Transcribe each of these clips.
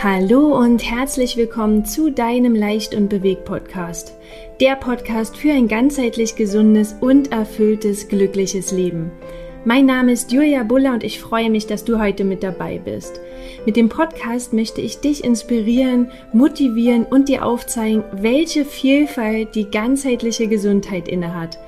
Hallo und herzlich willkommen zu deinem Leicht und Bewegt Podcast. Der Podcast für ein ganzheitlich gesundes und erfülltes, glückliches Leben. Mein Name ist Julia Buller und ich freue mich, dass du heute mit dabei bist. Mit dem Podcast möchte ich dich inspirieren, motivieren und dir aufzeigen, welche Vielfalt die ganzheitliche Gesundheit innehat.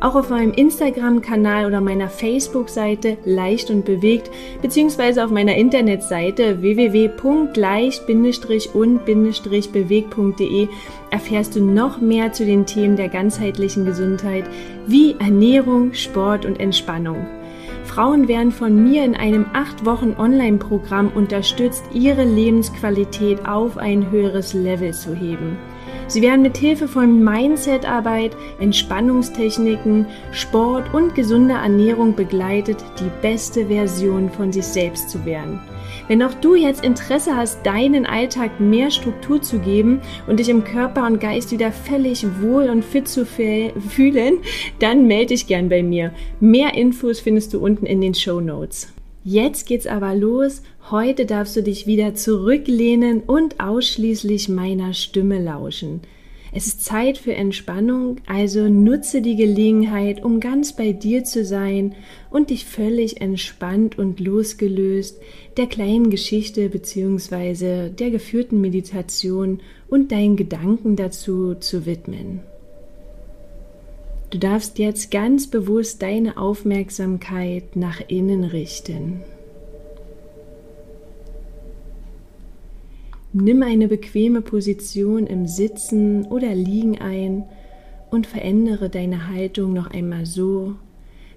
Auch auf meinem Instagram-Kanal oder meiner Facebook-Seite Leicht und Bewegt beziehungsweise auf meiner Internetseite www.leicht-und-bewegt.de erfährst du noch mehr zu den Themen der ganzheitlichen Gesundheit wie Ernährung, Sport und Entspannung. Frauen werden von mir in einem 8 Wochen Online-Programm unterstützt, ihre Lebensqualität auf ein höheres Level zu heben. Sie werden mit Hilfe von Mindset-Arbeit, Entspannungstechniken, Sport und gesunder Ernährung begleitet, die beste Version von sich selbst zu werden. Wenn auch du jetzt Interesse hast, deinen Alltag mehr Struktur zu geben und dich im Körper und Geist wieder völlig wohl und fit zu fühlen, dann melde dich gern bei mir. Mehr Infos findest du unten in den Show Notes. Jetzt geht's aber los. Heute darfst du dich wieder zurücklehnen und ausschließlich meiner Stimme lauschen. Es ist Zeit für Entspannung, also nutze die Gelegenheit, um ganz bei dir zu sein und dich völlig entspannt und losgelöst der kleinen Geschichte bzw. der geführten Meditation und deinen Gedanken dazu zu widmen. Du darfst jetzt ganz bewusst deine Aufmerksamkeit nach innen richten. Nimm eine bequeme Position im Sitzen oder Liegen ein und verändere deine Haltung noch einmal so,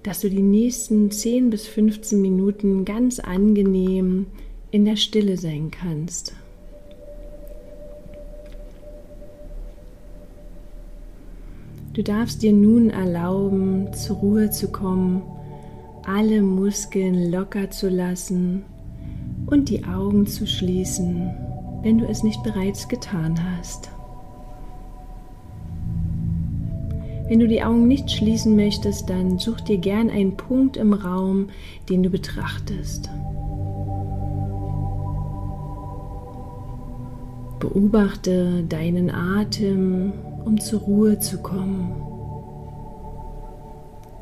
dass du die nächsten 10 bis 15 Minuten ganz angenehm in der Stille sein kannst. Du darfst dir nun erlauben, zur Ruhe zu kommen, alle Muskeln locker zu lassen und die Augen zu schließen wenn du es nicht bereits getan hast. Wenn du die Augen nicht schließen möchtest, dann such dir gern einen Punkt im Raum, den du betrachtest. Beobachte deinen Atem, um zur Ruhe zu kommen.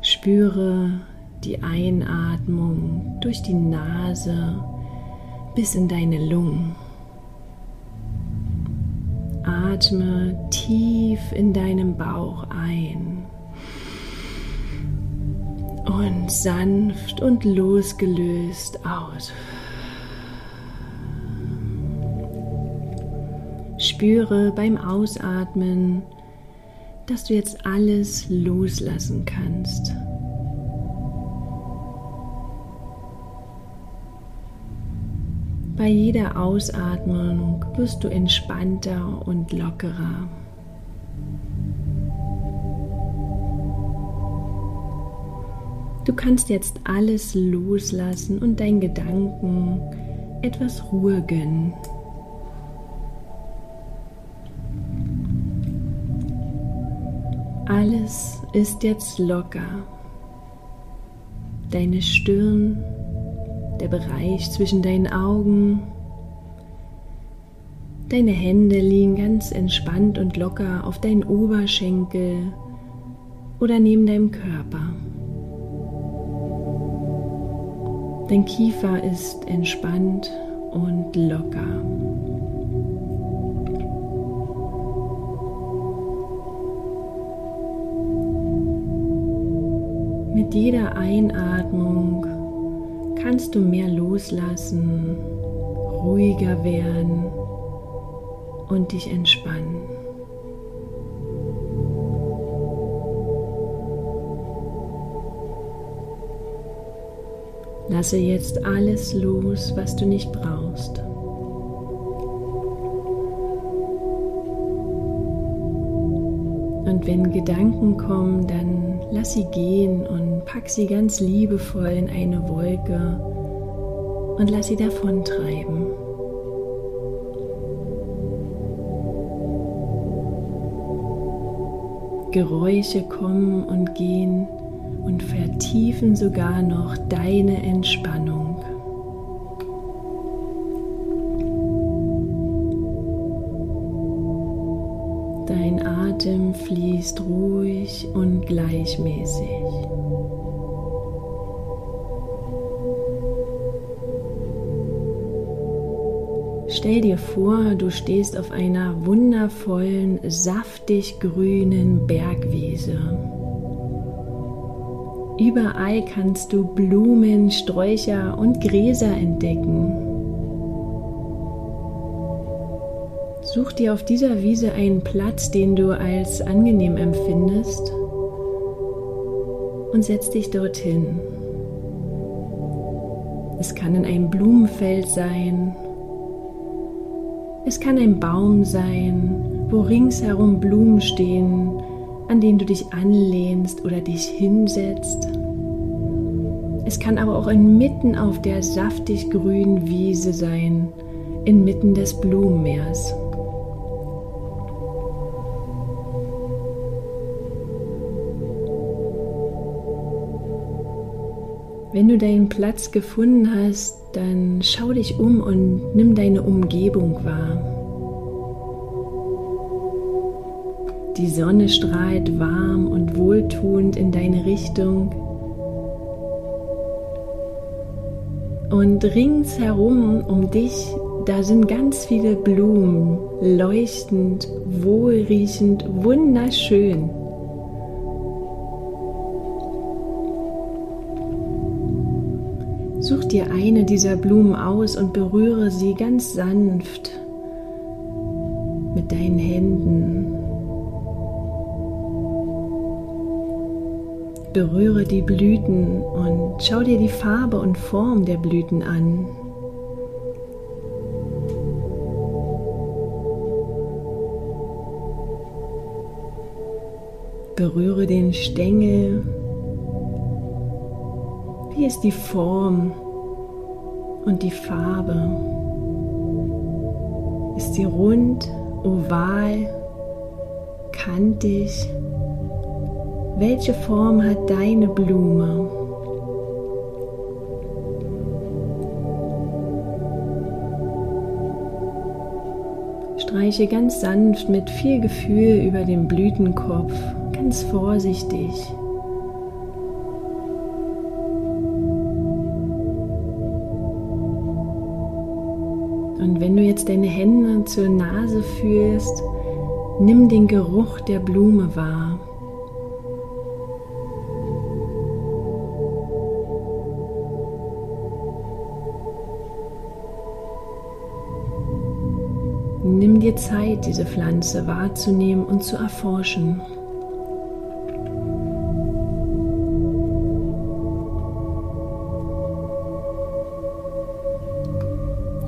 Spüre die Einatmung durch die Nase bis in deine Lungen. Atme tief in deinem Bauch ein und sanft und losgelöst aus. Spüre beim Ausatmen, dass du jetzt alles loslassen kannst. Bei jeder Ausatmung wirst du entspannter und lockerer. Du kannst jetzt alles loslassen und deinen Gedanken etwas Ruhe gönnen. Alles ist jetzt locker. Deine Stirn der Bereich zwischen deinen Augen. Deine Hände liegen ganz entspannt und locker auf deinen Oberschenkel oder neben deinem Körper. Dein Kiefer ist entspannt und locker. Jeder Einatmung kannst du mehr loslassen, ruhiger werden und dich entspannen. Lasse jetzt alles los, was du nicht brauchst. Und wenn Gedanken kommen, dann lass sie gehen und pack sie ganz liebevoll in eine Wolke und lass sie davontreiben. Geräusche kommen und gehen und vertiefen sogar noch deine Entspannung. Dein Atem fließt ruhig und gleichmäßig. Stell dir vor, du stehst auf einer wundervollen, saftig grünen Bergwiese. Überall kannst du Blumen, Sträucher und Gräser entdecken. Such dir auf dieser Wiese einen Platz, den du als angenehm empfindest und setz dich dorthin. Es kann in einem Blumenfeld sein, es kann ein Baum sein, wo ringsherum Blumen stehen, an denen du dich anlehnst oder dich hinsetzt. Es kann aber auch inmitten auf der saftig grünen Wiese sein, inmitten des Blumenmeers. Wenn du deinen Platz gefunden hast, dann schau dich um und nimm deine Umgebung wahr. Die Sonne strahlt warm und wohltuend in deine Richtung. Und ringsherum um dich, da sind ganz viele Blumen, leuchtend, wohlriechend, wunderschön. Such dir eine dieser Blumen aus und berühre sie ganz sanft mit deinen Händen. Berühre die Blüten und schau dir die Farbe und Form der Blüten an. Berühre den Stängel wie ist die Form und die Farbe? Ist sie rund, oval, kantig? Welche Form hat deine Blume? Streiche ganz sanft mit viel Gefühl über den Blütenkopf, ganz vorsichtig. Und wenn du jetzt deine Hände zur Nase fühlst, nimm den Geruch der Blume wahr. Nimm dir Zeit, diese Pflanze wahrzunehmen und zu erforschen.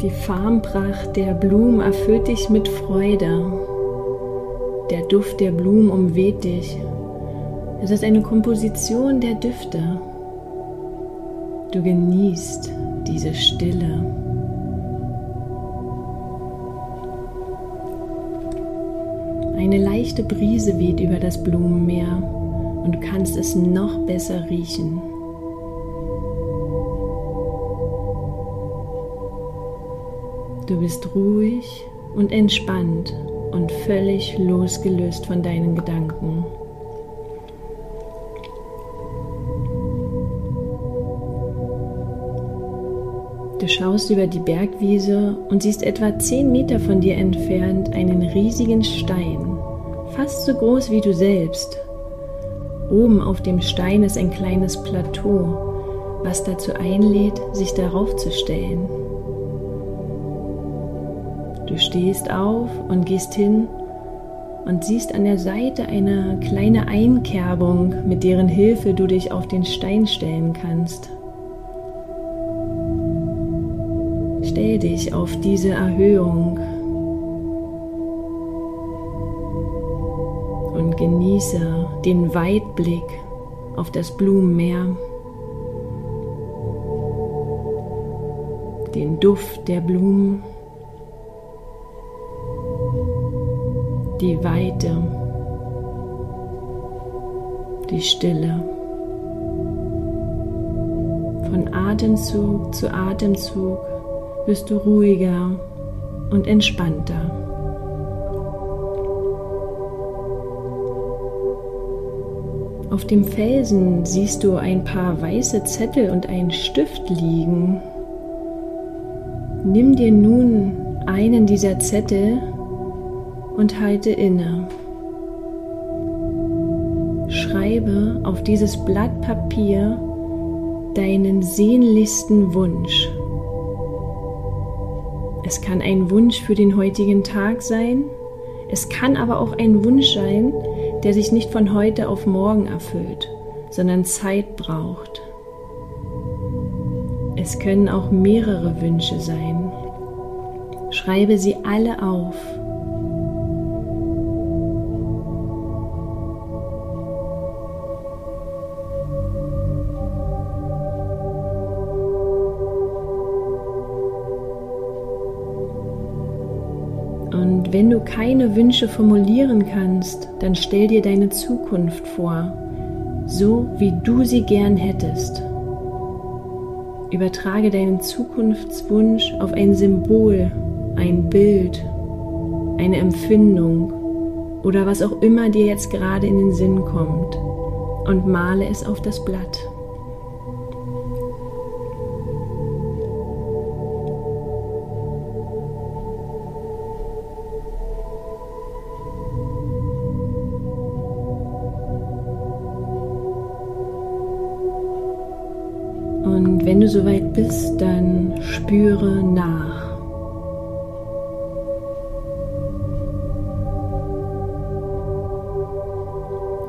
Die Farbenpracht der Blumen erfüllt dich mit Freude. Der Duft der Blumen umweht dich. Es ist eine Komposition der Düfte. Du genießt diese Stille. Eine leichte Brise weht über das Blumenmeer und du kannst es noch besser riechen. Du bist ruhig und entspannt und völlig losgelöst von deinen Gedanken. Du schaust über die Bergwiese und siehst etwa zehn Meter von dir entfernt einen riesigen Stein, fast so groß wie du selbst. Oben auf dem Stein ist ein kleines Plateau, was dazu einlädt, sich darauf zu stellen. Du stehst auf und gehst hin und siehst an der Seite eine kleine Einkerbung, mit deren Hilfe du dich auf den Stein stellen kannst. Stell dich auf diese Erhöhung und genieße den Weitblick auf das Blumenmeer, den Duft der Blumen. die Weite, die Stille. Von Atemzug zu Atemzug wirst du ruhiger und entspannter. Auf dem Felsen siehst du ein paar weiße Zettel und einen Stift liegen. Nimm dir nun einen dieser Zettel und halte inne. Schreibe auf dieses Blatt Papier deinen sehnlichsten Wunsch. Es kann ein Wunsch für den heutigen Tag sein, es kann aber auch ein Wunsch sein, der sich nicht von heute auf morgen erfüllt, sondern Zeit braucht. Es können auch mehrere Wünsche sein. Schreibe sie alle auf. Und wenn du keine Wünsche formulieren kannst, dann stell dir deine Zukunft vor, so wie du sie gern hättest. Übertrage deinen Zukunftswunsch auf ein Symbol, ein Bild, eine Empfindung oder was auch immer dir jetzt gerade in den Sinn kommt und male es auf das Blatt. Du soweit bist, dann spüre nach.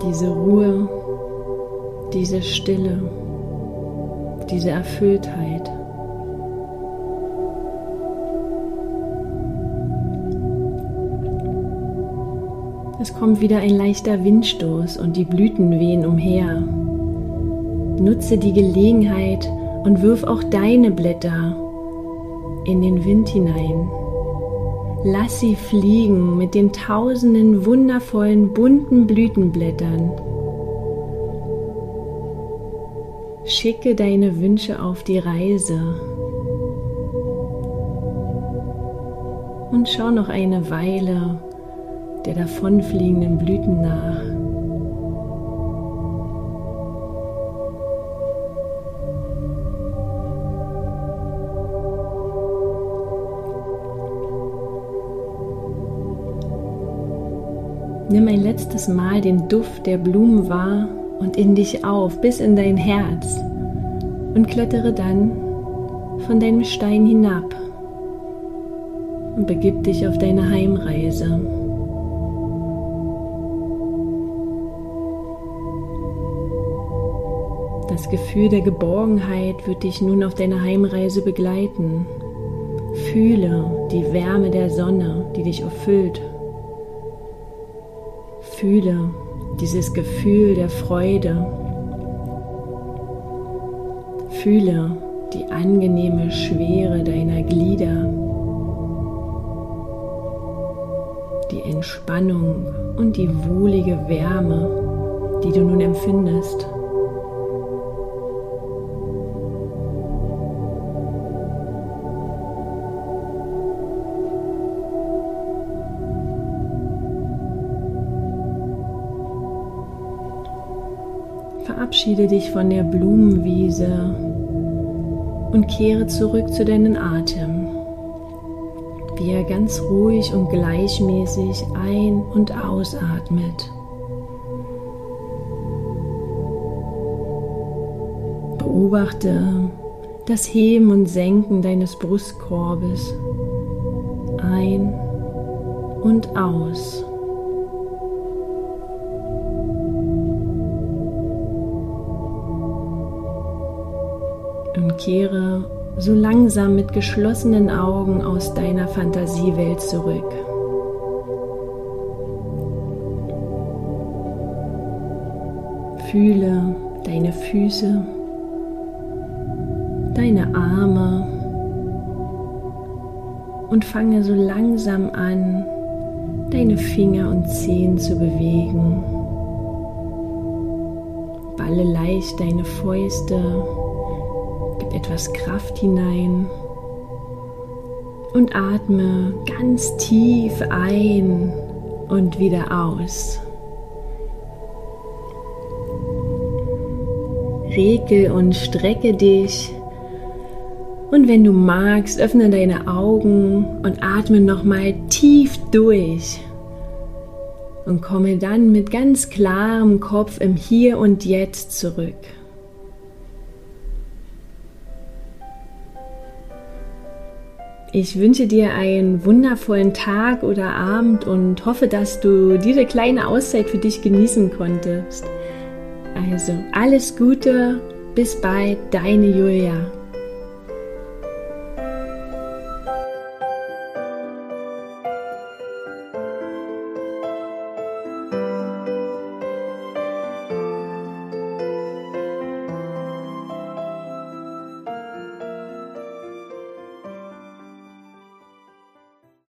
Diese Ruhe, diese Stille, diese Erfülltheit. Es kommt wieder ein leichter Windstoß und die Blüten wehen umher. Nutze die Gelegenheit und wirf auch deine Blätter in den Wind hinein. Lass sie fliegen mit den tausenden wundervollen bunten Blütenblättern. Schicke deine Wünsche auf die Reise. Und schau noch eine Weile der davonfliegenden Blüten nach. Nimm ein letztes Mal den Duft der Blumen wahr und in dich auf, bis in dein Herz und klettere dann von deinem Stein hinab und begib dich auf deine Heimreise. Das Gefühl der Geborgenheit wird dich nun auf deiner Heimreise begleiten. Fühle die Wärme der Sonne, die dich erfüllt Fühle dieses Gefühl der Freude. Fühle die angenehme Schwere deiner Glieder, die Entspannung und die wohlige Wärme, die du nun empfindest. Verabschiede dich von der Blumenwiese und kehre zurück zu deinem Atem, wie er ganz ruhig und gleichmäßig ein- und ausatmet. Beobachte das Heben und Senken deines Brustkorbes ein und aus. Kehre so langsam mit geschlossenen Augen aus deiner Fantasiewelt zurück. Fühle deine Füße, deine Arme und fange so langsam an, deine Finger und Zehen zu bewegen. Balle leicht deine Fäuste etwas Kraft hinein und atme ganz tief ein und wieder aus. Regel und strecke dich. Und wenn du magst, öffne deine Augen und atme nochmal tief durch. Und komme dann mit ganz klarem Kopf im Hier und Jetzt zurück. Ich wünsche dir einen wundervollen Tag oder Abend und hoffe, dass du diese kleine Auszeit für dich genießen konntest. Also alles Gute, bis bald, deine Julia.